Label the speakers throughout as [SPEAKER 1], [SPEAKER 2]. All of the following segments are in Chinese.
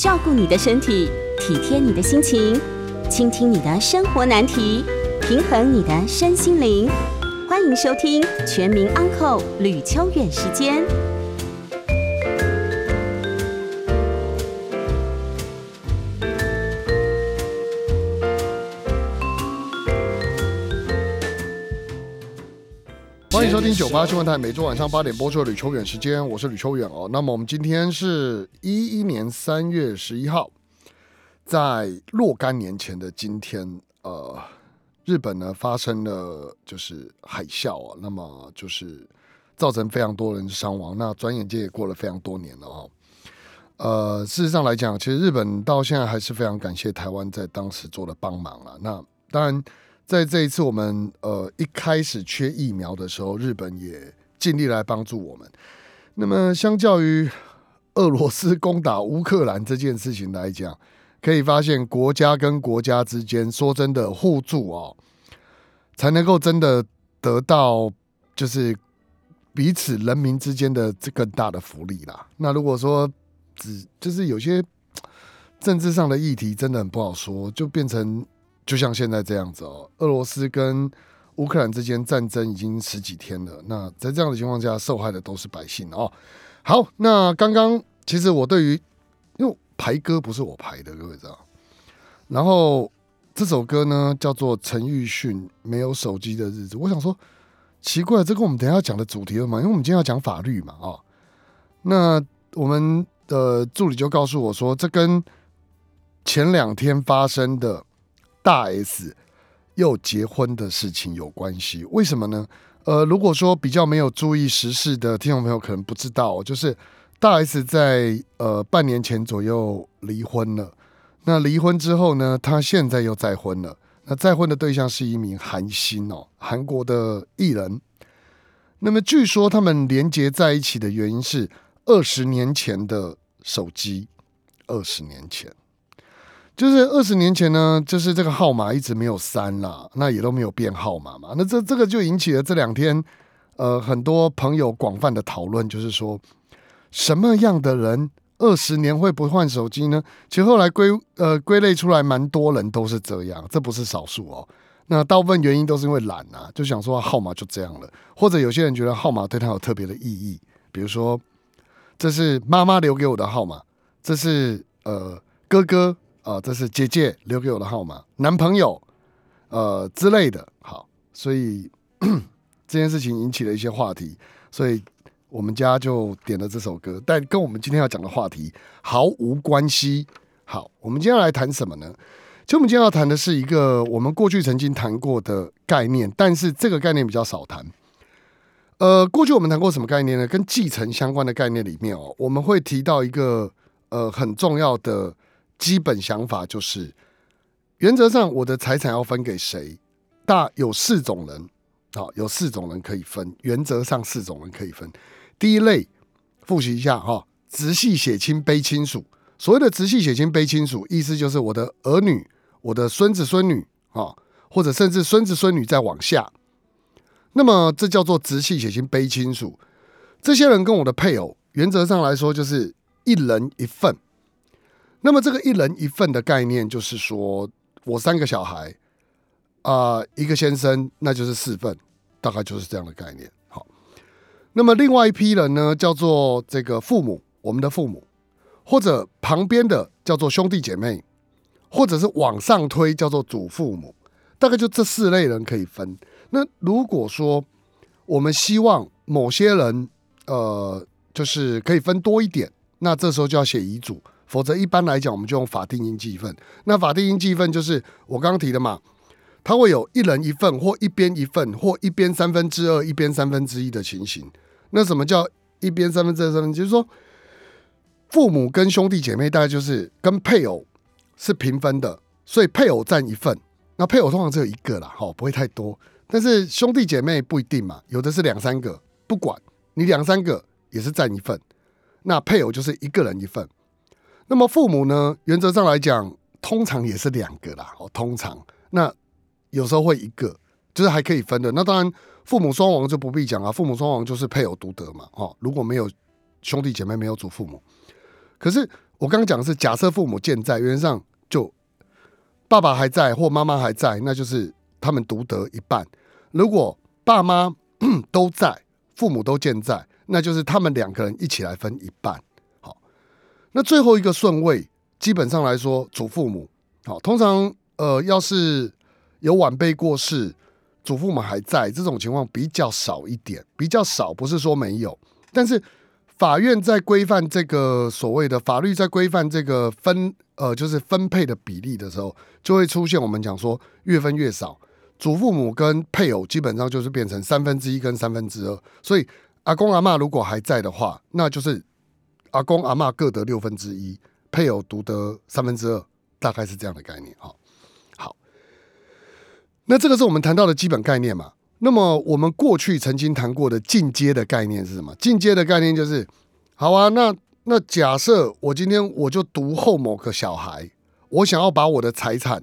[SPEAKER 1] 照顾你的身体，体贴你的心情，倾听你的生活难题，平衡你的身心灵。欢迎收听《全民安扣吕秋远时间。
[SPEAKER 2] 收听九八新闻台，每周晚上八点播出的吕秋远时间，我是吕秋远哦。那么我们今天是一一年三月十一号，在若干年前的今天，呃，日本呢发生了就是海啸啊，那么就是造成非常多人伤亡。那转眼间也过了非常多年了哦。呃，事实上来讲，其实日本到现在还是非常感谢台湾在当时做的帮忙啊。那当然。在这一次我们呃一开始缺疫苗的时候，日本也尽力来帮助我们。那么，相较于俄罗斯攻打乌克兰这件事情来讲，可以发现国家跟国家之间说真的互助哦，才能够真的得到就是彼此人民之间的这更大的福利啦。那如果说只就是有些政治上的议题，真的很不好说，就变成。就像现在这样子哦，俄罗斯跟乌克兰之间战争已经十几天了。那在这样的情况下，受害的都是百姓哦。好，那刚刚其实我对于因为排歌不是我排的，各位知道。然后这首歌呢叫做陈奕迅《没有手机的日子》。我想说，奇怪，这跟我们等下要讲的主题了嘛？因为我们今天要讲法律嘛，啊。那我们的助理就告诉我说，这跟前两天发生的。大 S 又结婚的事情有关系，为什么呢？呃，如果说比较没有注意时事的听众朋友可能不知道，就是大 S 在呃半年前左右离婚了。那离婚之后呢，她现在又再婚了。那再婚的对象是一名韩星哦，韩国的艺人。那么据说他们连接在一起的原因是二十年前的手机，二十年前。就是二十年前呢，就是这个号码一直没有删啦，那也都没有变号码嘛。那这这个就引起了这两天，呃，很多朋友广泛的讨论，就是说什么样的人二十年会不换手机呢？其实后来归呃归类出来，蛮多人都是这样，这不是少数哦。那大部分原因都是因为懒啊，就想说号码就这样了，或者有些人觉得号码对他有特别的意义，比如说这是妈妈留给我的号码，这是呃哥哥。啊，这是姐姐留给我的号码，男朋友，呃之类的。好，所以 这件事情引起了一些话题，所以我们家就点了这首歌，但跟我们今天要讲的话题毫无关系。好，我们今天来谈什么呢？其实我们今天要谈的是一个我们过去曾经谈过的概念，但是这个概念比较少谈。呃，过去我们谈过什么概念呢？跟继承相关的概念里面哦，我们会提到一个呃很重要的。基本想法就是，原则上我的财产要分给谁？大有四种人，好，有四种人可以分。原则上四种人可以分。第一类，复习一下哈，直系血亲卑亲属。所谓的直系血亲卑亲属，意思就是我的儿女、我的孙子孙女啊，或者甚至孙子孙女再往下。那么这叫做直系血亲卑亲属。这些人跟我的配偶，原则上来说就是一人一份。那么这个一人一份的概念，就是说我三个小孩啊，一个先生，那就是四份，大概就是这样的概念。好，那么另外一批人呢，叫做这个父母，我们的父母，或者旁边的叫做兄弟姐妹，或者是往上推叫做祖父母，大概就这四类人可以分。那如果说我们希望某些人呃，就是可以分多一点，那这时候就要写遗嘱。否则，一般来讲，我们就用法定应继份。那法定应继份就是我刚刚提的嘛，它会有一人一份，或一边一份，或一边三分之二，一边三分之一的情形。那什么叫一边三分之二？三分就是说，父母跟兄弟姐妹大概就是跟配偶是平分的，所以配偶占一份。那配偶通常只有一个啦，哈，不会太多。但是兄弟姐妹不一定嘛，有的是两三个，不管你两三个也是占一份。那配偶就是一个人一份。那么父母呢？原则上来讲，通常也是两个啦。哦，通常那有时候会一个，就是还可以分的。那当然，父母双亡就不必讲啊。父母双亡就是配偶独得嘛。哦，如果没有兄弟姐妹，没有祖父母。可是我刚刚讲的是假设父母健在，原则上就爸爸还在或妈妈还在，那就是他们独得一半。如果爸妈 都在，父母都健在，那就是他们两个人一起来分一半。那最后一个顺位，基本上来说，祖父母。好，通常呃，要是有晚辈过世，祖父母还在，这种情况比较少一点，比较少，不是说没有，但是。法院在规范这个所谓的法律，在规范这个分呃，就是分配的比例的时候，就会出现我们讲说越分越少。祖父母跟配偶基本上就是变成三分之一跟三分之二，所以阿公阿妈如果还在的话，那就是阿公阿妈各得六分之一，配偶独得三分之二，大概是这样的概念。哈，好，那这个是我们谈到的基本概念嘛？那么我们过去曾经谈过的进阶的概念是什么？进阶的概念就是，好啊，那那假设我今天我就独后某个小孩，我想要把我的财产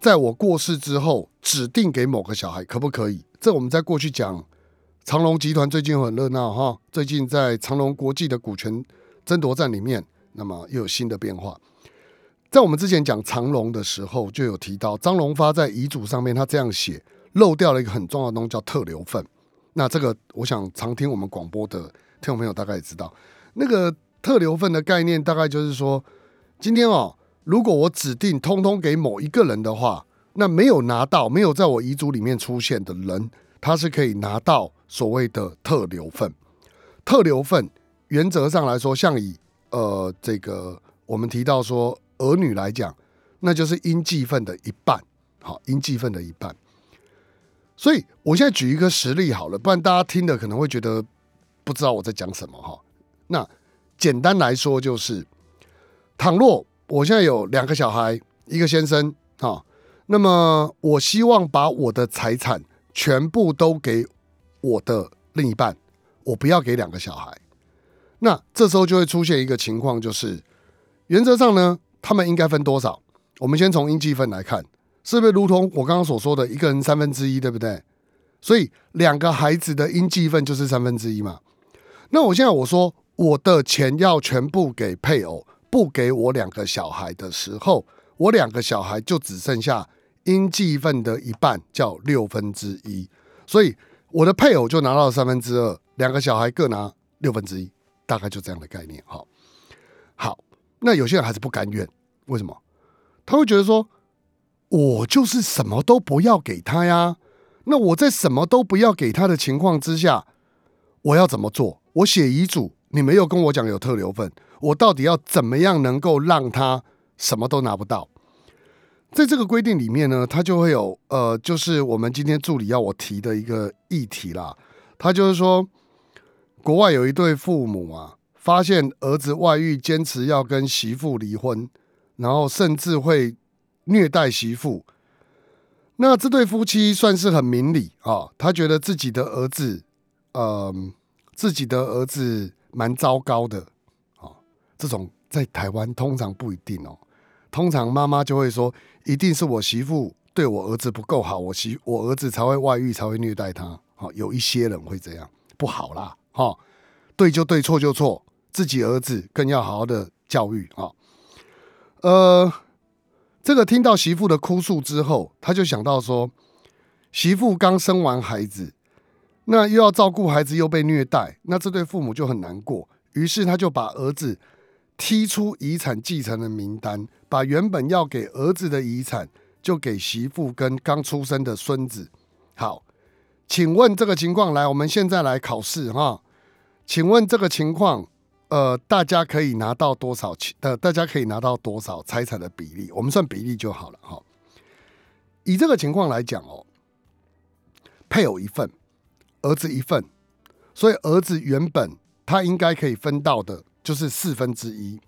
[SPEAKER 2] 在我过世之后指定给某个小孩，可不可以？这我们在过去讲长隆集团最近很热闹哈，最近在长隆国际的股权争夺战里面，那么又有新的变化。在我们之前讲长龙的时候，就有提到张荣发在遗嘱上面他这样写。漏掉了一个很重要的东西，叫特留份。那这个，我想常听我们广播的听众朋友大概也知道，那个特留份的概念，大概就是说，今天哦，如果我指定通通给某一个人的话，那没有拿到、没有在我遗嘱里面出现的人，他是可以拿到所谓的特留份。特留份原则上来说，像以呃这个我们提到说儿女来讲，那就是应继份的一半，好，应继份的一半。所以，我现在举一个实例好了，不然大家听的可能会觉得不知道我在讲什么哈。那简单来说就是，倘若我现在有两个小孩，一个先生哈，那么我希望把我的财产全部都给我的另一半，我不要给两个小孩。那这时候就会出现一个情况，就是原则上呢，他们应该分多少？我们先从应计分来看。是不是如同我刚刚所说的一个人三分之一，对不对？所以两个孩子的应计份就是三分之一嘛。那我现在我说我的钱要全部给配偶，不给我两个小孩的时候，我两个小孩就只剩下应计份的一半，叫六分之一。所以我的配偶就拿到了三分之二，两个小孩各拿六分之一，大概就这样的概念。好，好，那有些人还是不甘愿，为什么？他会觉得说。我就是什么都不要给他呀。那我在什么都不要给他的情况之下，我要怎么做？我写遗嘱，你没有跟我讲有特留份，我到底要怎么样能够让他什么都拿不到？在这个规定里面呢，他就会有呃，就是我们今天助理要我提的一个议题啦。他就是说，国外有一对父母啊，发现儿子外遇，坚持要跟媳妇离婚，然后甚至会。虐待媳妇，那这对夫妻算是很明理啊。他觉得自己的儿子，呃，自己的儿子蛮糟糕的啊。这种在台湾通常不一定哦，通常妈妈就会说，一定是我媳妇对我儿子不够好，我媳我儿子才会外遇，才会虐待他。好，有一些人会这样，不好啦。哈，对就对，错就错，自己儿子更要好好的教育啊。呃。这个听到媳妇的哭诉之后，他就想到说，媳妇刚生完孩子，那又要照顾孩子，又被虐待，那这对父母就很难过。于是他就把儿子踢出遗产继承的名单，把原本要给儿子的遗产就给媳妇跟刚出生的孙子。好，请问这个情况，来，我们现在来考试哈。请问这个情况。呃，大家可以拿到多少钱？呃，大家可以拿到多少财产的比例？我们算比例就好了哈。以这个情况来讲哦，配偶一份，儿子一份，所以儿子原本他应该可以分到的就是四分之一，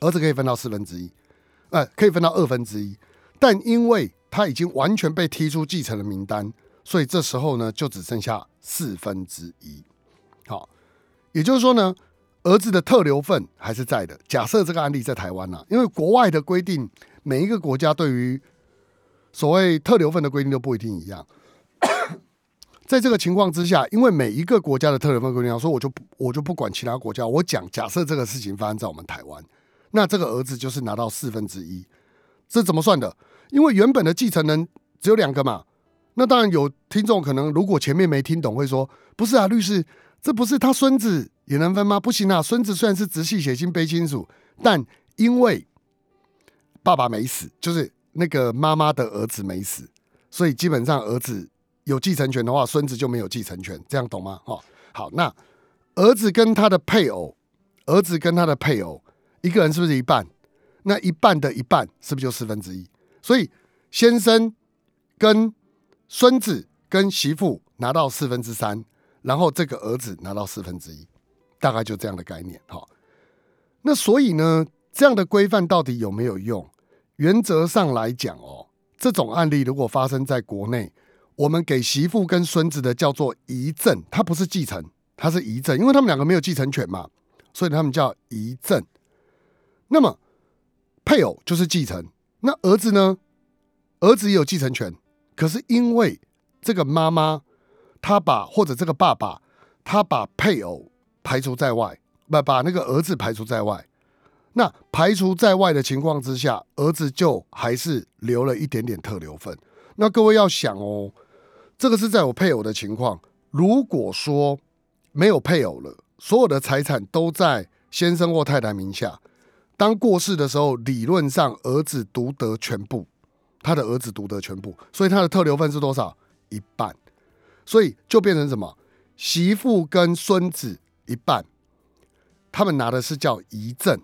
[SPEAKER 2] 儿子可以分到四分之一，呃，可以分到二分之一，但因为他已经完全被踢出继承的名单，所以这时候呢，就只剩下四分之一。也就是说呢，儿子的特留份还是在的。假设这个案例在台湾呢，因为国外的规定，每一个国家对于所谓特留份的规定都不一定一样。在这个情况之下，因为每一个国家的特留份规定，说我就我就不管其他国家，我讲假设这个事情发生在我们台湾，那这个儿子就是拿到四分之一，这怎么算的？因为原本的继承人只有两个嘛。那当然有听众可能如果前面没听懂，会说不是啊，律师，这不是他孙子也能分吗？不行啊，孙子虽然是直系血亲卑亲属，但因为爸爸没死，就是那个妈妈的儿子没死，所以基本上儿子。有继承权的话，孙子就没有继承权，这样懂吗？哦，好，那儿子跟他的配偶，儿子跟他的配偶，一个人是不是一半？那一半的一半是不是就四分之一？所以先生跟孙子跟媳妇拿到四分之三，然后这个儿子拿到四分之一，大概就这样的概念。好，那所以呢，这样的规范到底有没有用？原则上来讲，哦，这种案例如果发生在国内。我们给媳妇跟孙子的叫做遗赠，它不是继承，它是遗赠，因为他们两个没有继承权嘛，所以他们叫遗赠。那么配偶就是继承，那儿子呢？儿子也有继承权，可是因为这个妈妈他把或者这个爸爸他把配偶排除在外，不把那个儿子排除在外，那排除在外的情况之下，儿子就还是留了一点点特留份。那各位要想哦。这个是在我配偶的情况。如果说没有配偶了，所有的财产都在先生或太太名下，当过世的时候，理论上儿子独得全部，他的儿子独得全部，所以他的特留份是多少？一半。所以就变成什么？媳妇跟孙子一半，他们拿的是叫遗赠，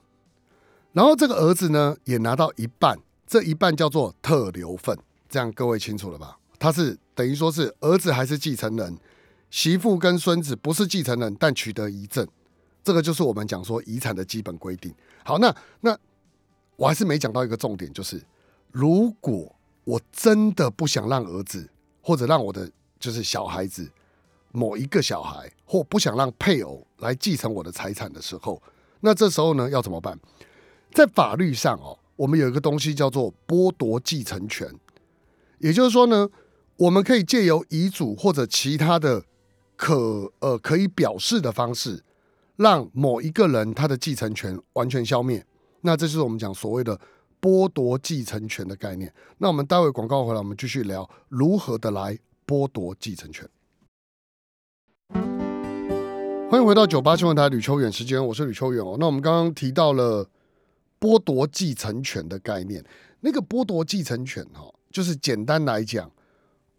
[SPEAKER 2] 然后这个儿子呢也拿到一半，这一半叫做特留份。这样各位清楚了吧？他是。等于说是儿子还是继承人，媳妇跟孙子不是继承人，但取得遗赠，这个就是我们讲说遗产的基本规定。好，那那我还是没讲到一个重点，就是如果我真的不想让儿子或者让我的就是小孩子某一个小孩或不想让配偶来继承我的财产的时候，那这时候呢要怎么办？在法律上哦，我们有一个东西叫做剥夺继承权，也就是说呢。我们可以借由遗嘱或者其他的可呃可以表示的方式，让某一个人他的继承权完全消灭。那这就是我们讲所谓的剥夺继承权的概念。那我们待会广告回来，我们继续聊如何的来剥夺继承权。欢迎回到九八新闻台吕秋远时间，我是吕秋远哦。那我们刚刚提到了剥夺继承权的概念，那个剥夺继承权哈，就是简单来讲。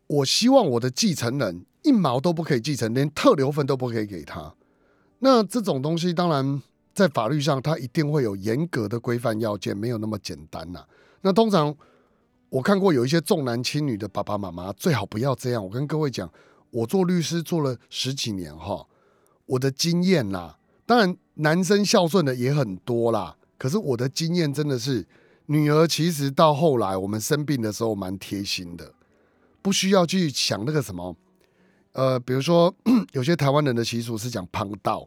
[SPEAKER 2] 我希望我的继承人一毛都不可以继承，连特留份都不可以给他。那这种东西，当然在法律上，它一定会有严格的规范要件，没有那么简单呐。那通常我看过有一些重男轻女的爸爸妈妈，最好不要这样。我跟各位讲，我做律师做了十几年哈，我的经验啦，当然男生孝顺的也很多啦，可是我的经验真的是，女儿其实到后来我们生病的时候蛮贴心的。不需要去想那个什么，呃，比如说 有些台湾人的习俗是讲旁道，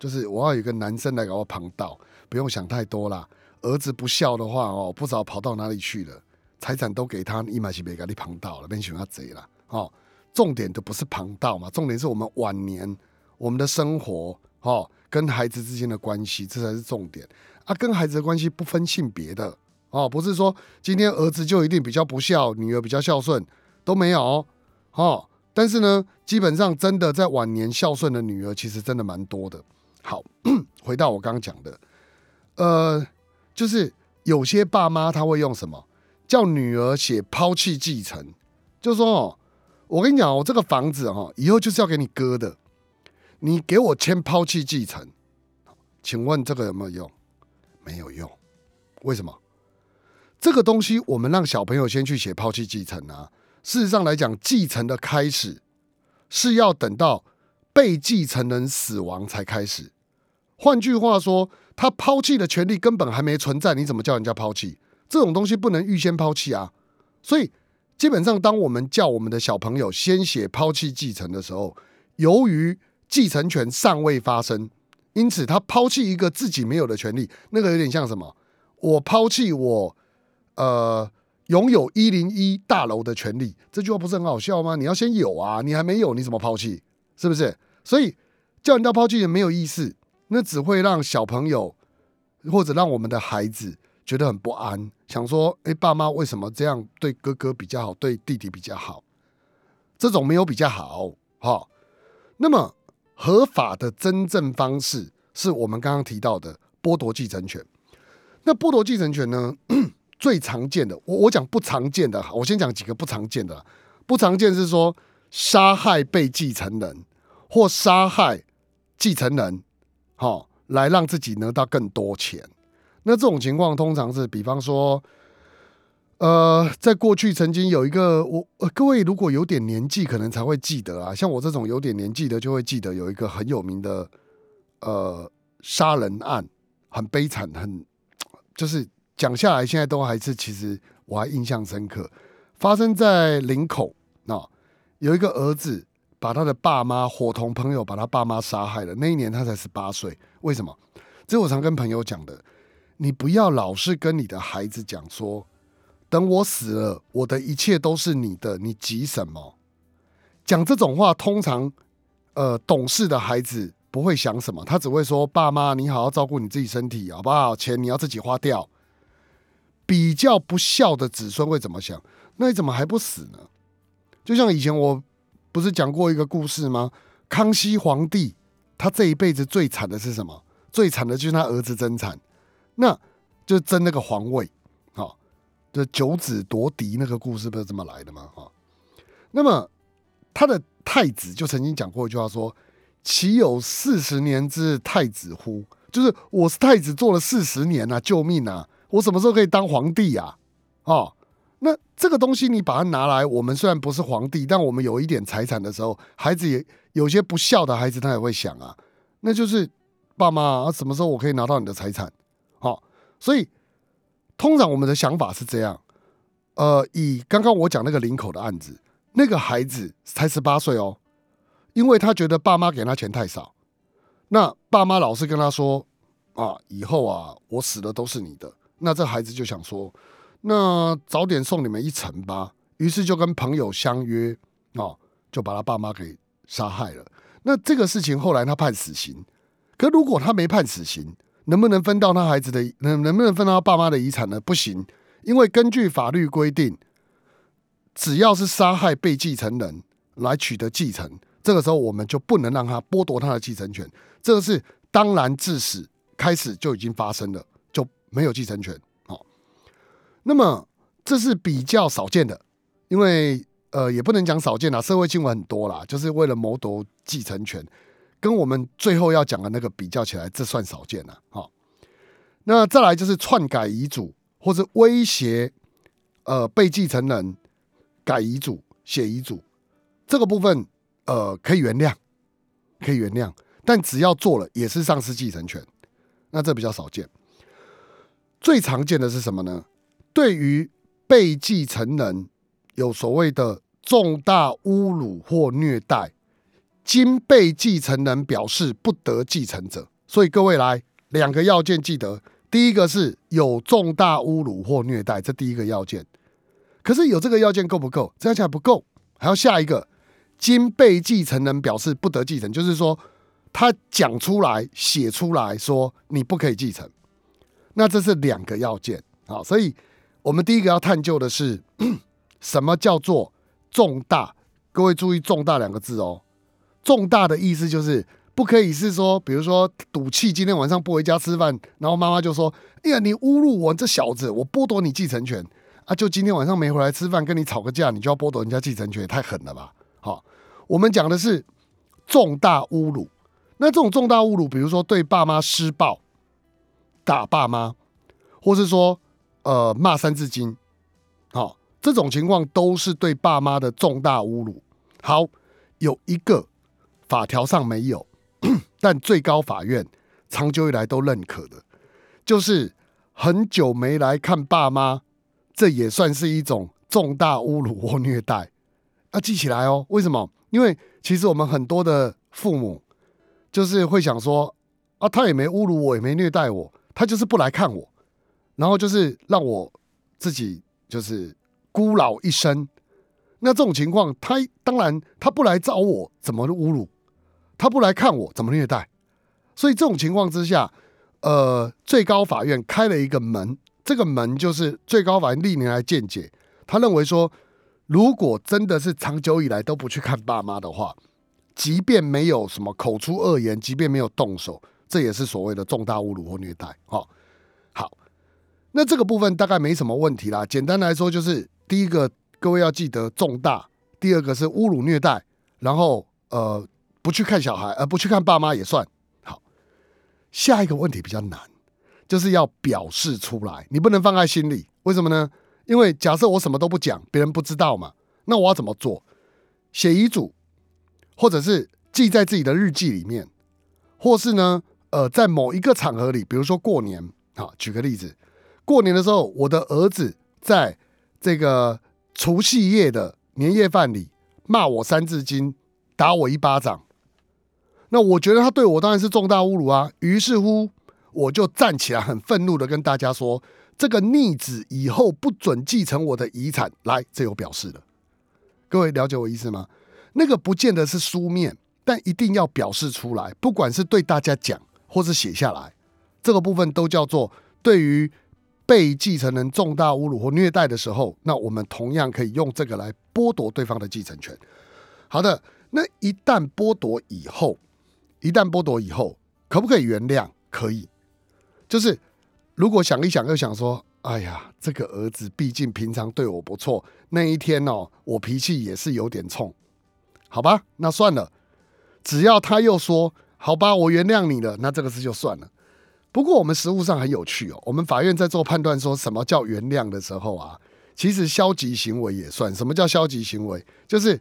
[SPEAKER 2] 就是我要有个男生来给我旁道，不用想太多啦。儿子不孝的话哦，不知道跑到哪里去了，财产都给他，一买起别给你旁道了，变喜欢贼了哦。重点都不是旁道嘛，重点是我们晚年我们的生活哦，跟孩子之间的关系，这才是重点啊。跟孩子的关系不分性别的哦，不是说今天儿子就一定比较不孝，女儿比较孝顺。都没有哦，但是呢，基本上真的在晚年孝顺的女儿，其实真的蛮多的。好，回到我刚刚讲的，呃，就是有些爸妈他会用什么叫女儿写抛弃继承，就说哦，我跟你讲，我这个房子哈，以后就是要给你哥的，你给我签抛弃继承，请问这个有没有用？没有用，为什么？这个东西我们让小朋友先去写抛弃继承啊。事实上来讲，继承的开始是要等到被继承人死亡才开始。换句话说，他抛弃的权利根本还没存在，你怎么叫人家抛弃？这种东西不能预先抛弃啊！所以，基本上，当我们叫我们的小朋友先写抛弃继承的时候，由于继承权尚未发生，因此他抛弃一个自己没有的权利，那个有点像什么？我抛弃我，呃。拥有一零一大楼的权利，这句话不是很好笑吗？你要先有啊，你还没有，你怎么抛弃？是不是？所以叫人家抛弃也没有意思，那只会让小朋友或者让我们的孩子觉得很不安，想说：哎，爸妈为什么这样对哥哥比较好，对弟弟比较好？这种没有比较好，哈。那么合法的真正方式是我们刚刚提到的剥夺继承权。那剥夺继承权呢？最常见的，我我讲不常见的，我先讲几个不常见的。不常见是说杀害被继承人或杀害继承人，好来让自己得到更多钱。那这种情况通常是，比方说。呃，在过去曾经有一个我，各位如果有点年纪，可能才会记得啊。像我这种有点年纪的，就会记得有一个很有名的呃杀人案，很悲惨，很就是讲下来，现在都还是其实我还印象深刻。发生在林口啊，有一个儿子把他的爸妈伙同朋友把他爸妈杀害了。那一年他才十八岁，为什么？这我常跟朋友讲的，你不要老是跟你的孩子讲说。等我死了，我的一切都是你的，你急什么？讲这种话，通常，呃，懂事的孩子不会想什么，他只会说：“爸妈，你好好照顾你自己身体，好不好？钱你要自己花掉。”比较不孝的子孙会怎么想？那你怎么还不死呢？就像以前我不是讲过一个故事吗？康熙皇帝他这一辈子最惨的是什么？最惨的就是他儿子争产，那就争那个皇位。哦，就九子夺嫡那个故事不是这么来的吗？哈，那么他的太子就曾经讲过一句话说：“岂有四十年之太子乎？”就是我是太子做了四十年啊，救命啊！我什么时候可以当皇帝啊？哦，那这个东西你把它拿来，我们虽然不是皇帝，但我们有一点财产的时候，孩子也有些不孝的孩子，他也会想啊，那就是爸妈啊，什么时候我可以拿到你的财产？所以。通常我们的想法是这样，呃，以刚刚我讲那个林口的案子，那个孩子才十八岁哦，因为他觉得爸妈给他钱太少，那爸妈老是跟他说啊，以后啊，我死了都是你的，那这孩子就想说，那早点送你们一程吧，于是就跟朋友相约啊，就把他爸妈给杀害了。那这个事情后来他判死刑，可如果他没判死刑。能不能分到他孩子的能能不能分到他爸妈的遗产呢？不行，因为根据法律规定，只要是杀害被继承人来取得继承，这个时候我们就不能让他剥夺他的继承权。这个是当然自始开始就已经发生了，就没有继承权。好，那么这是比较少见的，因为呃也不能讲少见啦，社会新闻很多啦，就是为了谋夺继承权。跟我们最后要讲的那个比较起来，这算少见了。好，那再来就是篡改遗嘱或者威胁呃被继承人改遗嘱、写遗嘱，这个部分呃可以原谅，可以原谅，但只要做了也是丧失继承权，那这比较少见。最常见的是什么呢？对于被继承人有所谓的重大侮辱或虐待。经被继承人表示不得继承者，所以各位来两个要件记得，第一个是有重大侮辱或虐待，这第一个要件。可是有这个要件够不够？这样讲不够，还要下一个，经被继承人表示不得继承，就是说他讲出来、写出来说你不可以继承，那这是两个要件啊。所以我们第一个要探究的是 什么叫做重大？各位注意“重大”两个字哦。重大的意思就是不可以是说，比如说赌气，今天晚上不回家吃饭，然后妈妈就说：“哎呀，你侮辱我这小子，我剥夺你继承权啊！”就今天晚上没回来吃饭，跟你吵个架，你就要剥夺人家继承权，也太狠了吧？好，我们讲的是重大侮辱。那这种重大侮辱，比如说对爸妈施暴、打爸妈，或是说呃骂三字经，好，这种情况都是对爸妈的重大侮辱。好，有一个。法条上没有，但最高法院长久以来都认可的，就是很久没来看爸妈，这也算是一种重大侮辱或虐待。要记起来哦。为什么？因为其实我们很多的父母就是会想说，啊，他也没侮辱我，也没虐待我，他就是不来看我，然后就是让我自己就是孤老一生。那这种情况，他当然他不来找我，怎么侮辱？他不来看我，怎么虐待？所以这种情况之下，呃，最高法院开了一个门，这个门就是最高法院历年来见解，他认为说，如果真的是长久以来都不去看爸妈的话，即便没有什么口出恶言，即便没有动手，这也是所谓的重大侮辱或虐待。哦，好，那这个部分大概没什么问题啦。简单来说，就是第一个。各位要记得重大，第二个是侮辱虐待，然后呃不去看小孩，而不去看爸妈也算好。下一个问题比较难，就是要表示出来，你不能放在心里。为什么呢？因为假设我什么都不讲，别人不知道嘛，那我要怎么做？写遗嘱，或者是记在自己的日记里面，或是呢呃在某一个场合里，比如说过年，好举个例子，过年的时候，我的儿子在这个。除夕夜的年夜饭里骂我三字经，打我一巴掌，那我觉得他对我当然是重大侮辱啊。于是乎，我就站起来，很愤怒的跟大家说：“这个逆子以后不准继承我的遗产。”来，这有表示了。各位了解我意思吗？那个不见得是书面，但一定要表示出来，不管是对大家讲，或是写下来，这个部分都叫做对于。被继承人重大侮辱或虐待的时候，那我们同样可以用这个来剥夺对方的继承权。好的，那一旦剥夺以后，一旦剥夺以后，可不可以原谅？可以。就是如果想一想，又想说，哎呀，这个儿子毕竟平常对我不错，那一天哦，我脾气也是有点冲，好吧，那算了。只要他又说，好吧，我原谅你了，那这个事就算了。不过我们实务上很有趣哦。我们法院在做判断，说什么叫原谅的时候啊，其实消极行为也算。什么叫消极行为？就是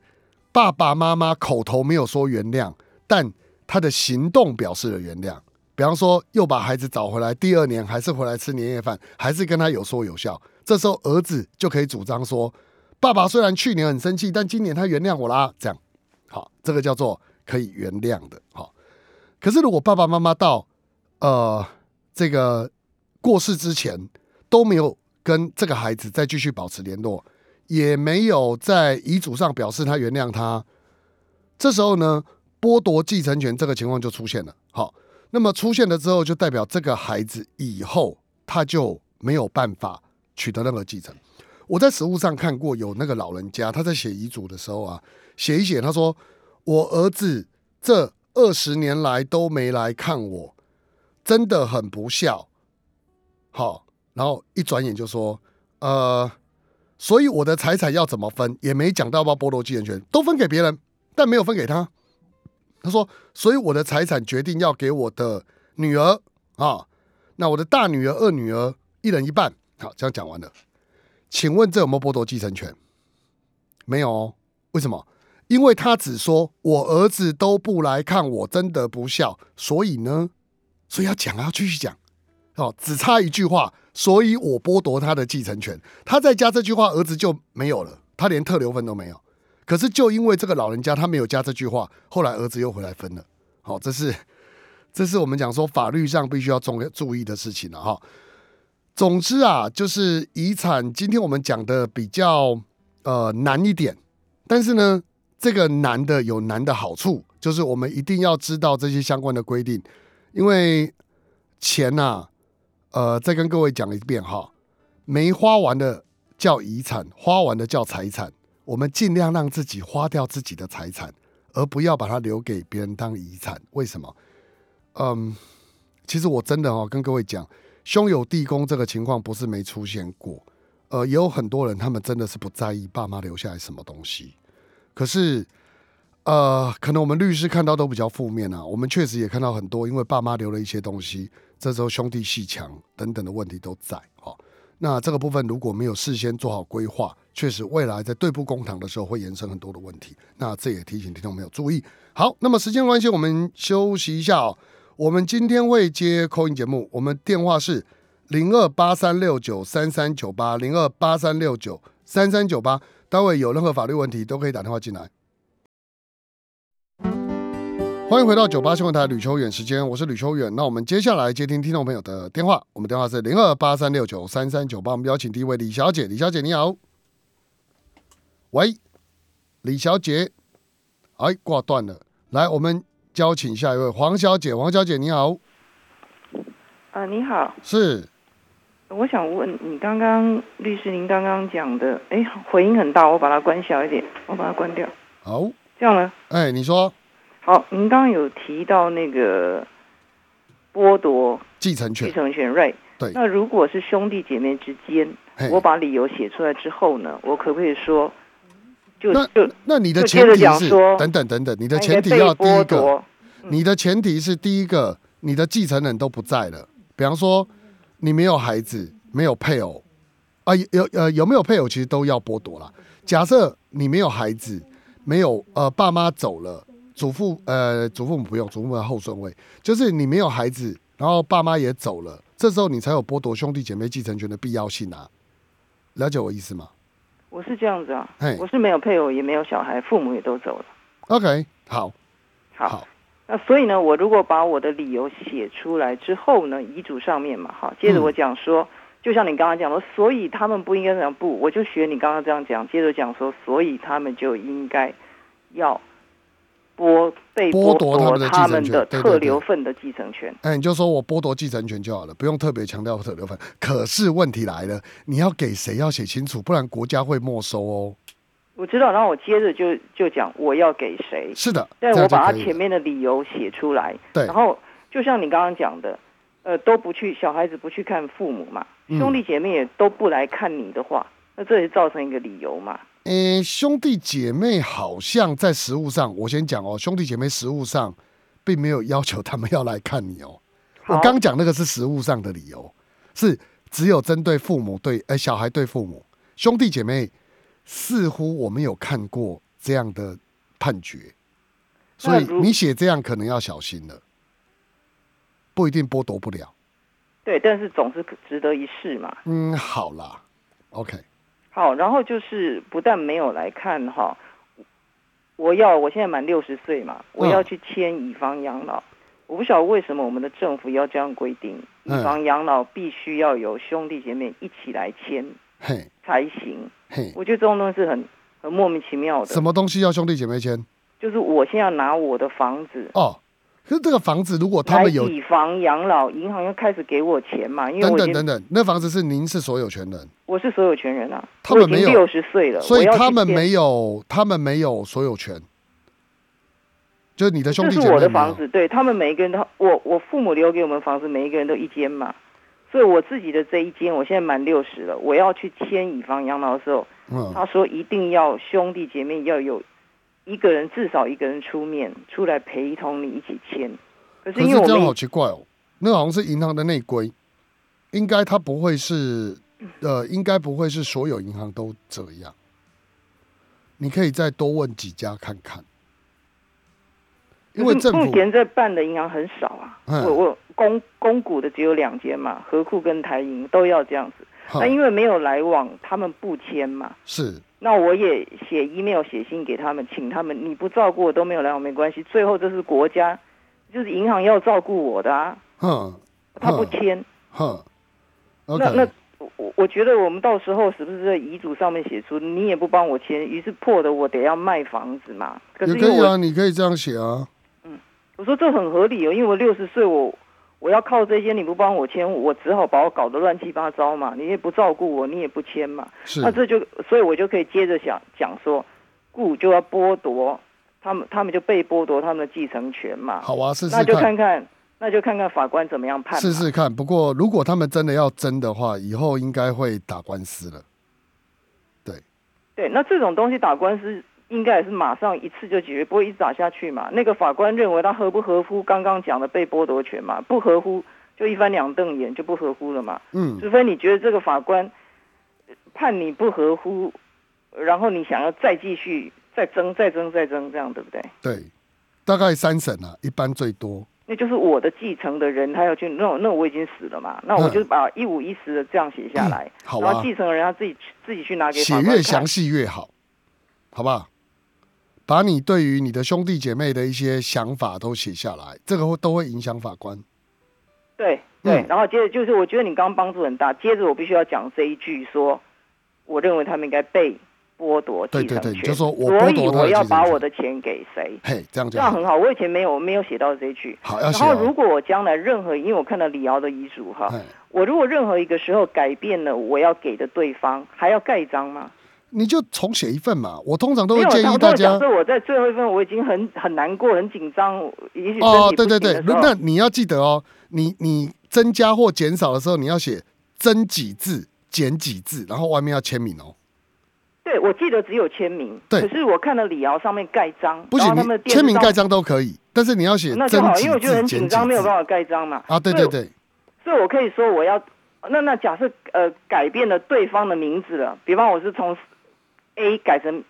[SPEAKER 2] 爸爸妈妈口头没有说原谅，但他的行动表示了原谅。比方说，又把孩子找回来，第二年还是回来吃年夜饭，还是跟他有说有笑。这时候儿子就可以主张说：“爸爸虽然去年很生气，但今年他原谅我啦。”这样，好，这个叫做可以原谅的。好，可是如果爸爸妈妈到呃。这个过世之前都没有跟这个孩子再继续保持联络，也没有在遗嘱上表示他原谅他。这时候呢，剥夺继承权这个情况就出现了。好，那么出现了之后，就代表这个孩子以后他就没有办法取得任何继承。我在实物上看过，有那个老人家他在写遗嘱的时候啊，写一写，他说：“我儿子这二十年来都没来看我。”真的很不孝，好，然后一转眼就说，呃，所以我的财产要怎么分，也没讲到要剥夺继承权，都分给别人，但没有分给他。他说，所以我的财产决定要给我的女儿啊，那我的大女儿、二女儿一人一半。好，这样讲完了，请问这有没有剥夺继承权？没有哦，为什么？因为他只说我儿子都不来看我，真的不孝，所以呢？所以要讲啊，要继续讲，哦，只差一句话，所以我剥夺他的继承权。他再加这句话，儿子就没有了，他连特留分都没有。可是就因为这个老人家他没有加这句话，后来儿子又回来分了。好，这是这是我们讲说法律上必须要重注意的事情了哈。总之啊，就是遗产，今天我们讲的比较呃难一点，但是呢，这个难的有难的好处，就是我们一定要知道这些相关的规定。因为钱呐，呃，再跟各位讲一遍哈，没花完的叫遗产，花完的叫财产。我们尽量让自己花掉自己的财产，而不要把它留给别人当遗产。为什么？嗯，其实我真的哦，跟各位讲，兄友弟恭这个情况不是没出现过。呃，也有很多人，他们真的是不在意爸妈留下来什么东西，可是。呃，可能我们律师看到都比较负面啊。我们确实也看到很多，因为爸妈留了一些东西，这时候兄弟戏强等等的问题都在。哦，那这个部分如果没有事先做好规划，确实未来在对簿公堂的时候会延伸很多的问题。那这也提醒听众朋友注意。好，那么时间关系，我们休息一下哦。我们今天会接扣音节目，我们电话是零二八三六九三三九八零二八三六九三三九八，待会有任何法律问题都可以打电话进来。欢迎回到九八新闻台吕秋远时间，我是吕秋远。那我们接下来接听听众朋友的电话，我们电话是零二八三六九三三九八。我们邀请第一位李小姐，李小姐你好。喂，李小姐，哎，挂断了。来，我们邀请下一位黄小姐。黄小姐你好，
[SPEAKER 3] 啊，你好，
[SPEAKER 2] 是
[SPEAKER 3] 我想问你，刚刚律师您刚刚讲的，哎，回音很大，我把它关小一点，我把它关掉，
[SPEAKER 2] 好，
[SPEAKER 3] 这样呢？
[SPEAKER 2] 哎，你说
[SPEAKER 3] 好，您刚刚有提到那个剥夺继
[SPEAKER 2] 继承权，继
[SPEAKER 3] 承权，right？
[SPEAKER 2] 对
[SPEAKER 3] 那如果是兄弟姐妹之间，我把理由写出来之后呢，我可不可以说，就
[SPEAKER 2] 那
[SPEAKER 3] 就
[SPEAKER 2] 那你的前提是等等等等，你的前提要第一个，
[SPEAKER 3] 夺？
[SPEAKER 2] 你的前提是第一个，你的继承人都不在了。比方说，你没有孩子，没有配偶，啊，有呃有没有配偶，其实都要剥夺了。假设你没有孩子，没有呃爸妈走了，祖父呃祖父母不用，祖父母的后顺位，就是你没有孩子，然后爸妈也走了，这时候你才有剥夺兄弟姐妹继承权的必要性啊。了解我意思吗
[SPEAKER 3] 我是这样子啊，我是没有配偶，也没有小孩，父母也都走了。
[SPEAKER 2] ？OK，好，
[SPEAKER 3] 好，
[SPEAKER 2] 好，
[SPEAKER 3] 那所以呢，我如果把我的理由写出来之后呢，遗嘱上面嘛，好，接着
[SPEAKER 2] 嗯
[SPEAKER 3] 我讲说，就像你刚刚讲的，所以他们不应该这样，不，我就学你刚刚这样讲，接着讲说，所以他们就应该要剥被
[SPEAKER 2] 剥夺他们的
[SPEAKER 3] 特留份的继承权。
[SPEAKER 2] 哎，你就说我剥夺继承权就好了，不用特别强调特留份。可是问题来了，你要给谁要写清楚，不然国家会没收哦。
[SPEAKER 3] 我知道，然后我接着就就讲我要给谁，
[SPEAKER 2] 是的，对
[SPEAKER 3] 我把他前。面的理由写出来，
[SPEAKER 2] 对
[SPEAKER 3] 然后就像你刚刚讲的，呃，都不去，小孩子不去看父母嘛，
[SPEAKER 2] 嗯
[SPEAKER 3] 兄弟姐妹也都不来看你的话，那这也造成一个理由嘛。
[SPEAKER 2] 诶，兄弟姐妹好像在食物上，我先讲哦，兄弟姐妹食物上并没有要求他们要来看你哦。我刚讲那个是食物上的理由，是只有针对父母对，呃，小孩对父母，兄弟姐妹似乎我们有看过这样的判决，所以你写这样可能要小心了，不一定剥夺不了。
[SPEAKER 3] 对，但是总是值得一试嘛。
[SPEAKER 2] 嗯，好啦，OK，
[SPEAKER 3] 好，然后就是不但没有来看哈，我要我现在满六十岁嘛，我要
[SPEAKER 2] 嗯
[SPEAKER 3] 去签以房养老。我不晓得为什么我们的政府要这样规定，以
[SPEAKER 2] 嗯
[SPEAKER 3] 房养老必须要有兄弟姐妹一起来签
[SPEAKER 2] 嘿，
[SPEAKER 3] 才行。
[SPEAKER 2] 嘿，
[SPEAKER 3] 我觉得这种东西是很很莫名其妙的。
[SPEAKER 2] 什么东西要兄弟姐妹签？
[SPEAKER 3] 就是我现在要拿我的房子
[SPEAKER 2] 哦，可是这个房子如果他们有
[SPEAKER 3] 以房养老，银行要开始给我钱嘛，因为
[SPEAKER 2] 等等等等，那房子是您是所有权人，
[SPEAKER 3] 我是所有权人啊，
[SPEAKER 2] 他们没有。
[SPEAKER 3] 六十岁了，
[SPEAKER 2] 所以他们没有，他们没有所有权，就是你的兄弟
[SPEAKER 3] 这是我
[SPEAKER 2] 姐。
[SPEAKER 3] 的房子，对他们每一个人都，我我父母留给我们房子，每一个人都一间嘛，所以我自己的这一间，我现在满六十了，我要去签以房养老的时候，
[SPEAKER 2] 嗯，
[SPEAKER 3] 他说一定要兄弟姐妹要有一个人至少一个人出面出来陪同你一起签，可是因为我们
[SPEAKER 2] 好奇怪哦，那好像是银行的内规，应该他不会是，呃，应该不会是所有银行都这样。你可以再多问几家看看，因为
[SPEAKER 3] 目前在办的银行很少啊，
[SPEAKER 2] 嗯
[SPEAKER 3] 我我公公股的只有两间嘛，和库跟台银都要这样子，那因为没有来往，他们不签嘛。
[SPEAKER 2] 是
[SPEAKER 3] 那我也写 email 写信给他们，请他们你不照顾我都没有来往没关系。最后这是国家，就是银行要照顾我的啊，
[SPEAKER 2] 哼
[SPEAKER 3] 他不
[SPEAKER 2] 嗯
[SPEAKER 3] 签。
[SPEAKER 2] 哼
[SPEAKER 3] 那那我我觉得我们到时候是不是在遗嘱上面写出你也不帮我签，于是迫得我得要卖房子嘛？
[SPEAKER 2] 也可以啊，你可以这样写啊，嗯
[SPEAKER 3] 我说这很合理哦，因为我六十岁我。我要靠这些，你不帮我签，我只好把我搞得乱七八糟嘛。你也不照顾我，你也不签嘛。
[SPEAKER 2] 是
[SPEAKER 3] 那这就，所以我就可以接着想讲说，故就要剥夺他们，他们就被剥夺他们的继承权嘛。
[SPEAKER 2] 好啊，试
[SPEAKER 3] 那就
[SPEAKER 2] 看，
[SPEAKER 3] 看看，那就看看法官怎么样判嘛。
[SPEAKER 2] 试试看。不过如果他们真的要争的话，以后应该会打官司了。
[SPEAKER 3] 对对，那这种东西打官司应该也是马上一次就解决，不会一直打下去嘛。那个法官认为他合不合乎刚刚讲的被剥夺权嘛？不合乎就一翻两瞪眼就不合乎了嘛。
[SPEAKER 2] 嗯，
[SPEAKER 3] 除非你觉得这个法官呃判你不合乎，然后你想要再继续再争再争再争，这样对不对？
[SPEAKER 2] 对，大概三审啊，一般最多。
[SPEAKER 3] 那就是我的继承的人，他要去，那那我已经死了嘛，那我就把一五一十的这样写下来，
[SPEAKER 2] 嗯好啊
[SPEAKER 3] 然后，继承人他自己自己去拿给
[SPEAKER 2] 写
[SPEAKER 3] 法官看
[SPEAKER 2] 越详。细越好，好不好？把你对于你的兄弟姐妹的一些想法都写下来，这个会都会影响法官。
[SPEAKER 3] 对对，
[SPEAKER 2] 嗯
[SPEAKER 3] 然后接着就是我觉得你刚刚帮助很大，接着我必须要讲这一句说，我认为他们应该被剥夺
[SPEAKER 2] 对对对，
[SPEAKER 3] 继承权
[SPEAKER 2] 就说我
[SPEAKER 3] 所以
[SPEAKER 2] 剥夺他
[SPEAKER 3] 我要把我的钱给谁？
[SPEAKER 2] 嘿，这样
[SPEAKER 3] 这样很好。我以前没有没有写到这一句。
[SPEAKER 2] 好
[SPEAKER 3] 然后，如
[SPEAKER 2] 哦。
[SPEAKER 3] 果我将来任何，因为我看到李敖的遗嘱哈，我如果任何一个时候改变了我要给的对方，还要盖章吗？
[SPEAKER 2] 你就重写一份嘛。我通常都会建议大家
[SPEAKER 3] 假设我在最后一份我已经很很难过、很紧张，也许身
[SPEAKER 2] 哦，对对对那你要记得哦，你你增加或减少的时候，你要写增几字、减几字，然后外面要签名哦。
[SPEAKER 3] 对，我记得只有签名，
[SPEAKER 2] 对
[SPEAKER 3] 可是我看了李敖上面盖章，
[SPEAKER 2] 不行，
[SPEAKER 3] 他们
[SPEAKER 2] 签名盖
[SPEAKER 3] 章，
[SPEAKER 2] 都可以，但是你要写
[SPEAKER 3] 那就好，因为我觉得
[SPEAKER 2] 字、减几
[SPEAKER 3] 很紧张，没有办法盖章嘛。
[SPEAKER 2] 啊。对对对，
[SPEAKER 3] 所以我可以说我要，那那假设呃改变了对方的名字了，比方我是从 A 改成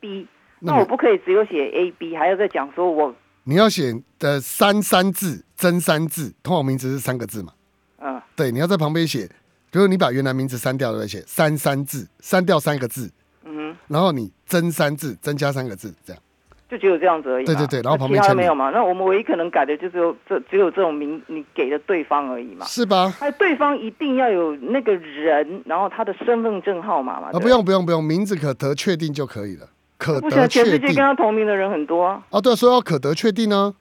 [SPEAKER 3] B，那我不可以只有写 A B，还要再讲说我
[SPEAKER 2] 你要写的三三字、真三字，通好名字是三个字嘛。
[SPEAKER 3] 嗯
[SPEAKER 2] 对，你要在旁边写，比如你把原来名字删掉，对不对？写三三字，删掉三个字，
[SPEAKER 3] 嗯哼，
[SPEAKER 2] 然后你真三字，增加三个字，这样。
[SPEAKER 3] 就只有这样子而已嘛。
[SPEAKER 2] 对对对然后旁边签名
[SPEAKER 3] 的没有嘛？那我们唯一可能改的就只有这只有这种名你给的对方而已嘛。
[SPEAKER 2] 是吧？
[SPEAKER 3] 还有对方一定要有那个人，然后他的身份证号码嘛。
[SPEAKER 2] 啊，不用不用不用，名字可得确定就可以了，可，得确定
[SPEAKER 3] 全世界跟他同名的人很多啊。
[SPEAKER 2] 啊，对，所以要可得确定呢，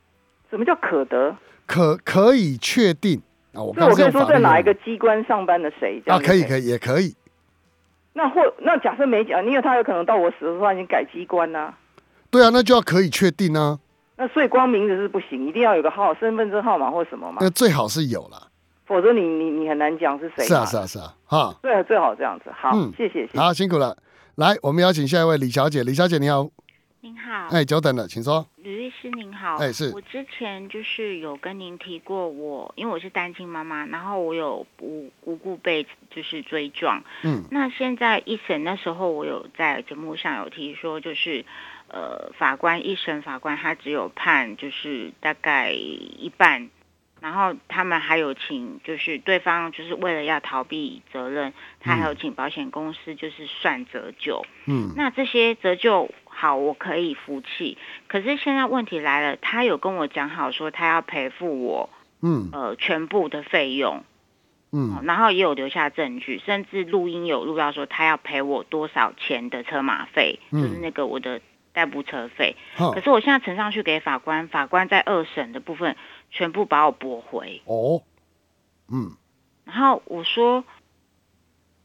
[SPEAKER 3] 什么叫可得？
[SPEAKER 2] 可可以确定啊。我
[SPEAKER 3] 所以我可以
[SPEAKER 2] 刚刚是用
[SPEAKER 3] 说在哪一个机关上班的谁
[SPEAKER 2] 啊？可以可以也可以，
[SPEAKER 3] 那或那假设没讲，因为他有可能到我死的时候他已经改机关呐、
[SPEAKER 2] 对啊，那就要可以确定啊，
[SPEAKER 3] 那所以光名字是不行，一定要有个号、身份证号码或什么嘛
[SPEAKER 2] 那，最好是有了。
[SPEAKER 3] 否则你你你很难讲是谁。
[SPEAKER 2] 是啊是啊是啊，哈，
[SPEAKER 3] 对最好这样子。好，
[SPEAKER 2] 嗯
[SPEAKER 3] 谢谢谢谢。
[SPEAKER 2] 好辛苦了。来，我们邀请下一位李小姐，李小姐你好，
[SPEAKER 4] 您好，
[SPEAKER 2] 哎，久等了，请说。
[SPEAKER 4] 吕律师您好，
[SPEAKER 2] 哎是
[SPEAKER 4] 我之前就是有跟您提过我，因为我是单亲妈妈，然后我有无无故被就是追撞，
[SPEAKER 2] 嗯
[SPEAKER 4] 那现在一审那时候我有在节目上有提说，就是呃法官一审法官他只有判就是大概一半。然后他们还有请，就是对方就是为了要逃避责任，他还有请保险公司就是算折旧。
[SPEAKER 2] 嗯
[SPEAKER 4] 那这些折旧好，我可以服气。可是现在问题来了，他有跟我讲好说他要赔付我
[SPEAKER 2] 嗯
[SPEAKER 4] 呃全部的费用，
[SPEAKER 2] 嗯
[SPEAKER 4] 然后也有留下证据，甚至录音有录到说他要赔我多少钱的车马费，
[SPEAKER 2] 嗯
[SPEAKER 4] 就是那个我的代步车费。
[SPEAKER 2] 好
[SPEAKER 4] 可是我现在呈上去给法官，法官在二审的部分全部把我驳回。
[SPEAKER 2] 哦，嗯
[SPEAKER 4] 然后我说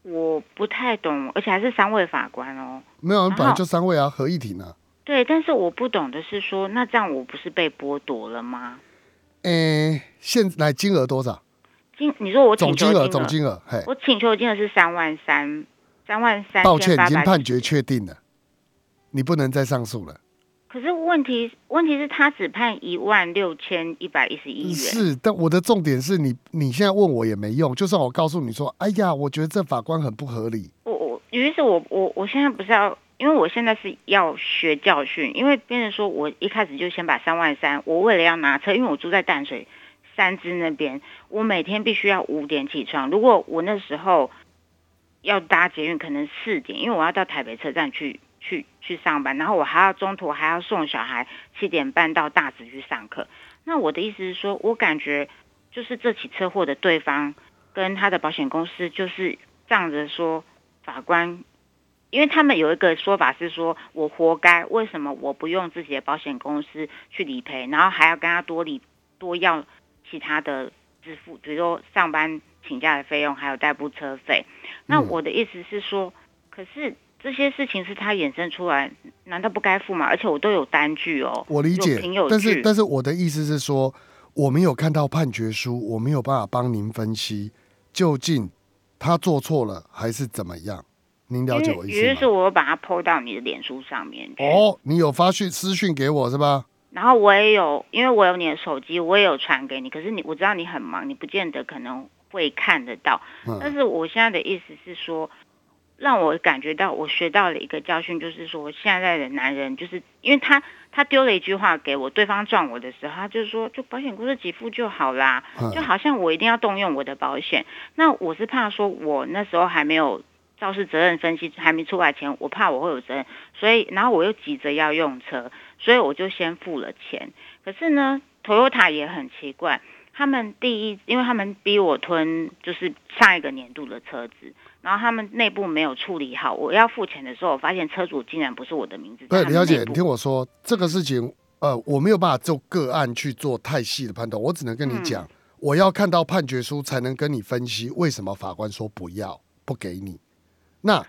[SPEAKER 4] 我不太懂，而且还是三位法官哦。
[SPEAKER 2] 没有，
[SPEAKER 4] 然
[SPEAKER 2] 本来就三位啊，合议庭啊。
[SPEAKER 4] 对，但是我不懂的是说，那这样我不是被剥夺了吗？
[SPEAKER 2] 诶，现来金额多少？
[SPEAKER 4] 金，你说我
[SPEAKER 2] 总金额，总金额，嘿，
[SPEAKER 4] 我请求金额是三万三，三万三
[SPEAKER 2] 抱歉，已。经判决确定了，你不能再上诉了。
[SPEAKER 4] 可是问题问题是他只判一万六千一百一十一元。
[SPEAKER 2] 是，但我的重点是你，你现在问我也没用。就算我告诉你说，哎呀，我觉得这法官很不合理。
[SPEAKER 4] 我我于是我我我现在不是要，因为我现在是要学教训，因为别人说我一开始就先把三万三，我为了要拿车，因为我住在淡水三支那边，我每天必须要五点起床。如果我那时候要搭捷运，可能四点，因为我要到台北车站去去去上班，然后我还要中途还要送小孩七点半到大直去上课。那我的意思是说，我感觉就是这起车祸的对方跟他的保险公司就是仗着说法官，因为他们有一个说法是说我活该，为什么我不用自己的保险公司去理赔，然后还要跟他多理多要其他的支付，比如说上班请假的费用，还有代步车费。那我的意思是说，可是这些事情是他衍生出来，难道不该付吗？而且我都有单据哦，
[SPEAKER 2] 我理解
[SPEAKER 4] 有凭有，
[SPEAKER 2] 但是但是我的意思是说，我没有看到判决书，我没有办法帮您分析究竟他做错了还是怎么样。您了解我意
[SPEAKER 4] 于是？我把它 PO 到你的脸书上面去。
[SPEAKER 2] 哦，你有发讯私讯给我是吧？
[SPEAKER 4] 然后我也有，因为我有你的手机，我也有传给你。可是你，我知道你很忙，你不见得可能会看得到。但
[SPEAKER 2] 嗯
[SPEAKER 4] 是我现在的意思是说，让我感觉到我学到了一个教训，就是说现在的男人，就是因为他他丢了一句话给我，对方撞我的时候，他就说就保险公司给付就好啦，
[SPEAKER 2] 嗯
[SPEAKER 4] 就好像我一定要动用我的保险。那我是怕说我那时候还没有。肇事责任分析还没出来前，我怕我会有责任，所以然后我又急着要用车，所以我就先付了钱。可是呢，Toyota 也很奇怪，他们第一，因为他们逼我吞就是上一个年度的车子，然后他们内部没有处理好，我要付钱的时候，我发现车主竟然不是我的名字。
[SPEAKER 2] 对，李小姐，你听我说，这个事情，呃，我没有办法就个案去做太细的判断，我只能跟你讲，我要看到判决书才能跟你分析为什么法官说不要不给你。那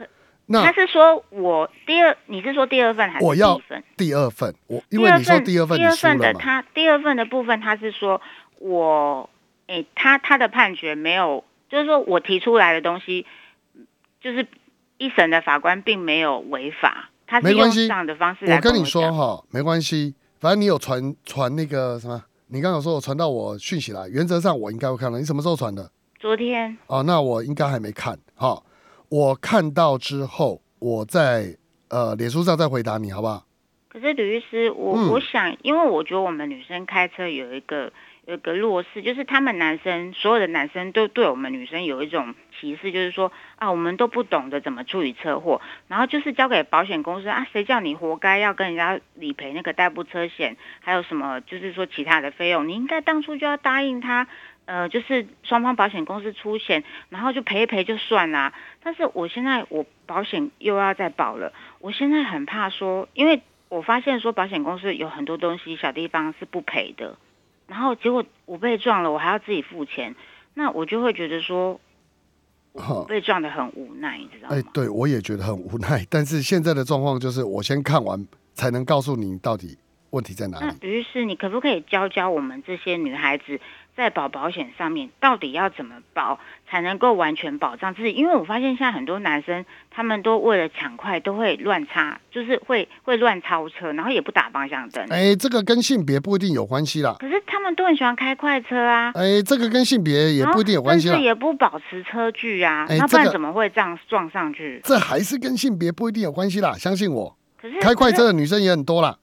[SPEAKER 2] 那
[SPEAKER 4] 他是说我第二，你是说第二份还是
[SPEAKER 2] 我要第二份？我因为你说第二份，
[SPEAKER 4] 第二份的他第二份的部分，他是说。我诶，他他的判决没有，就是说我提出来的东西，就是一审的法官并没有违法，他是用这样的方式来
[SPEAKER 2] 我跟你说哈，没关系，反正你有传传那个什么，你刚刚说我传到我讯息来，原则上我应该会看到。你什么时候传的？
[SPEAKER 4] 昨天。
[SPEAKER 2] 哦，那我应该还没看哈。我看到之后，我在呃脸书上再回答你，好不好？
[SPEAKER 4] 可是吕律师，我我想，因为我觉得我们女生开车有一个。有个弱势，就是他们男生所有的男生都对我们女生有一种歧视，就是说啊，我们都不懂得怎么处理车祸，然后就是交给保险公司啊，谁叫你活该要跟人家理赔那个代步车险，还有什么就是说其他的费用，你应该当初就要答应他，呃，就是双方保险公司出险，然后就赔一赔就算啦。但是我现在我保险又要再保了，我现在很怕说，因为我发现说保险公司有很多东西小地方是不赔的。然后结果我被撞了，我还要自己付钱，那我就会觉得说，被撞的很无奈，你知道吗？哎，
[SPEAKER 2] 对我也觉得很无奈。但是现在的状况就是，我先看完才能告诉你到底问题在哪里。
[SPEAKER 4] 那于是你可不可以教教我们这些女孩子？在保保险上面，到底要怎么保才能够完全保障自己？因为我发现现在很多男生，他们都为了抢快，都会乱插，就是会会乱超车，然后也不打方向灯。
[SPEAKER 2] 哎，这个跟性别不一定有关系啦。
[SPEAKER 4] 可是他们都很喜欢开快车啊。
[SPEAKER 2] 哎，这个跟性别也不一定有关系
[SPEAKER 4] 啦。也不保持车距啊，那不然怎么会这样撞上去？
[SPEAKER 2] 这还是跟性别不一定有关系啦，相信我。可是开快车的女生也很多啦。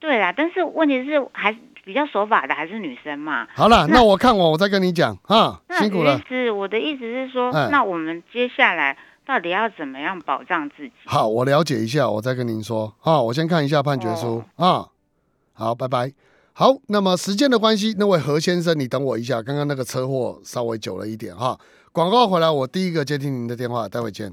[SPEAKER 4] 对啦，但是问题是还。比较守法的还是女生嘛？
[SPEAKER 2] 好了，那我看我我再跟你讲哈。辛苦了。
[SPEAKER 4] 是我的意思是说，那我们接下来到底要怎么样保障自己？
[SPEAKER 2] 好，我了解一下，我再跟您说。好，我先看一下判决书啊。好，拜拜。好，那么时间的关系，那位何先生，你等我一下，刚刚那个车祸稍微久了一点哈。广告回来，我第一个接听您的电话，待会见。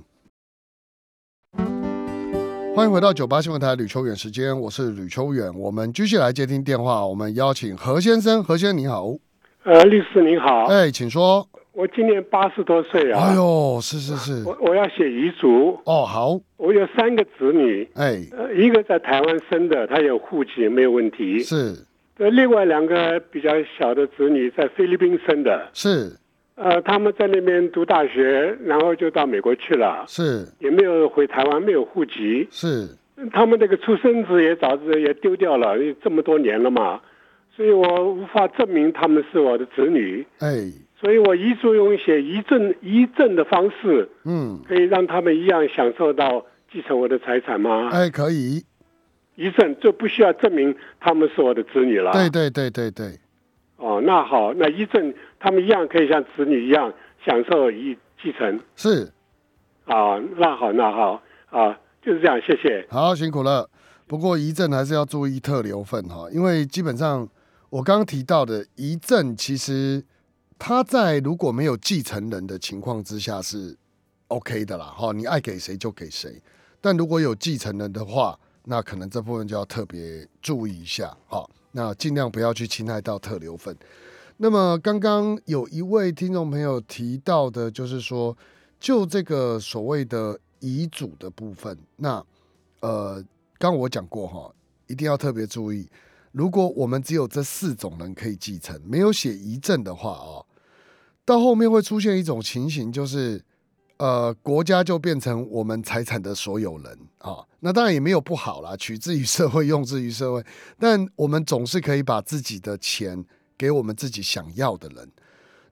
[SPEAKER 2] 欢迎回到九八新闻台吕秋远时间，我是吕秋远。我们继续来接听电话，我们邀请何先生。何先生你好，
[SPEAKER 5] 呃，律师你好，
[SPEAKER 2] 哎，请说。
[SPEAKER 5] 我今年八十多岁啊。
[SPEAKER 2] 哎呦，是是是。
[SPEAKER 5] 我我要写遗嘱。
[SPEAKER 2] 哦，好。
[SPEAKER 5] 我有三个子女，
[SPEAKER 2] 哎，
[SPEAKER 5] 一个在台湾生的，他有户籍没有问题。
[SPEAKER 2] 是。
[SPEAKER 5] 呃，另外两个比较小的子女在菲律宾生的。
[SPEAKER 2] 是。
[SPEAKER 5] 呃，他们在那边读大学，然后就到美国去了，
[SPEAKER 2] 是，
[SPEAKER 5] 也没有回台湾，没有户籍，
[SPEAKER 2] 是，
[SPEAKER 5] 他们那个出生纸也早也丢掉了，这么多年了嘛，所以我无法证明他们是我的子女，
[SPEAKER 2] 哎，
[SPEAKER 5] 所以我遗嘱用写遗赠遗赠的方式，
[SPEAKER 2] 嗯，
[SPEAKER 5] 可以让他们一样享受到继承我的财产吗？
[SPEAKER 2] 哎，可以，
[SPEAKER 5] 遗赠就不需要证明他们是我的子女了，
[SPEAKER 2] 对对对对对。
[SPEAKER 5] 哦，那好，那一正他们一样可以像子女一样享受遗继承。
[SPEAKER 2] 是，
[SPEAKER 5] 啊，那好，那好，啊，就是这样，谢谢。
[SPEAKER 2] 好，辛苦了。不过遗赠还是要注意特留份哈，因为基本上我刚刚提到的遗赠，其实他在如果没有继承人的情况之下是 OK 的啦，哈，你爱给谁就给谁。但如果有继承人的话，那可能这部分就要特别注意一下，哈。那尽量不要去侵害到特留份。那么刚刚有一位听众朋友提到的，就是说，就这个所谓的遗嘱的部分，那呃，刚我讲过哈，一定要特别注意，如果我们只有这四种人可以继承，没有写遗赠的话哦，到后面会出现一种情形，就是。呃，国家就变成我们财产的所有人啊，那当然也没有不好啦，取之于社会，用之于社会。但我们总是可以把自己的钱给我们自己想要的人。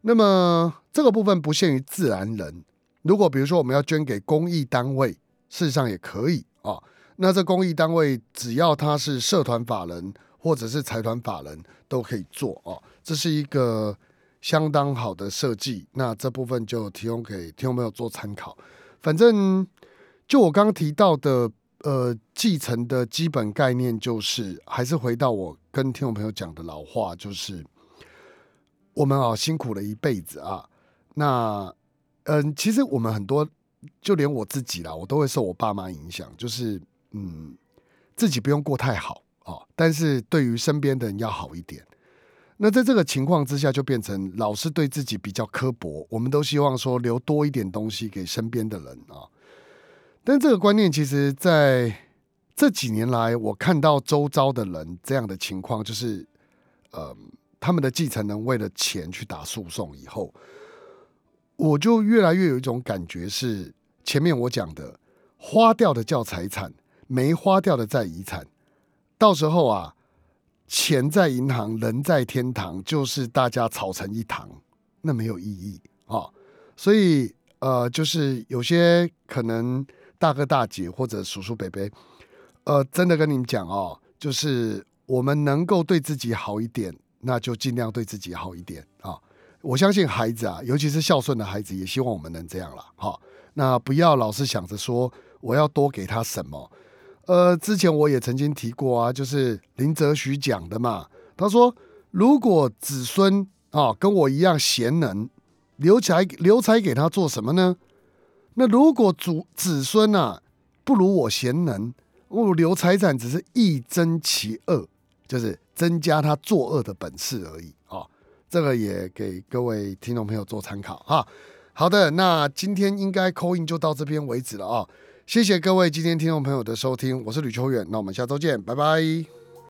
[SPEAKER 2] 那么这个部分不限于自然人，如果比如说我们要捐给公益单位，事实上也可以啊。那这公益单位只要他是社团法人或者是财团法人，都可以做啊。这是一个。相当好的设计，那这部分就提供给听众朋友做参考。反正就我刚刚提到的，呃，继承的基本概念就是，还是回到我跟听众朋友讲的老话，就是我们啊辛苦了一辈子啊，那嗯，其实我们很多，就连我自己啦，我都会受我爸妈影响，就是嗯，自己不用过太好啊，但是对于身边的人要好一点。那在这个情况之下，就变成老是对自己比较刻薄。我们都希望说留多一点东西给身边的人啊。但这个观念，其实在这几年来，我看到周遭的人这样的情况，就是呃，他们的继承人为了钱去打诉讼以后，我就越来越有一种感觉，是前面我讲的，花掉的叫财产，没花掉的在遗产。到时候啊。钱在银行，人在天堂，就是大家吵成一堂，那没有意义啊。所以呃，就是有些可能大哥大姐或者叔叔伯伯，呃，真的跟你们讲哦，就是我们能够对自己好一点，那就尽量对自己好一点啊。我相信孩子啊，尤其是孝顺的孩子，也希望我们能这样了。好，那不要老是想着说我要多给他什么。呃，之前我也曾经提过啊，就是林则徐讲的嘛。他说，如果子孙啊跟我一样贤能，留财留财给他做什么呢？那如果祖子孙啊不如我贤能，我留财产只是一增其二，就是增加他作恶的本事而已啊。这个也给各位听众朋友做参考哈。好的，那今天应该扣印就到这边为止了啊。谢谢各位今天听众朋友的收听，我是吕秋远，那我们下周见，拜拜。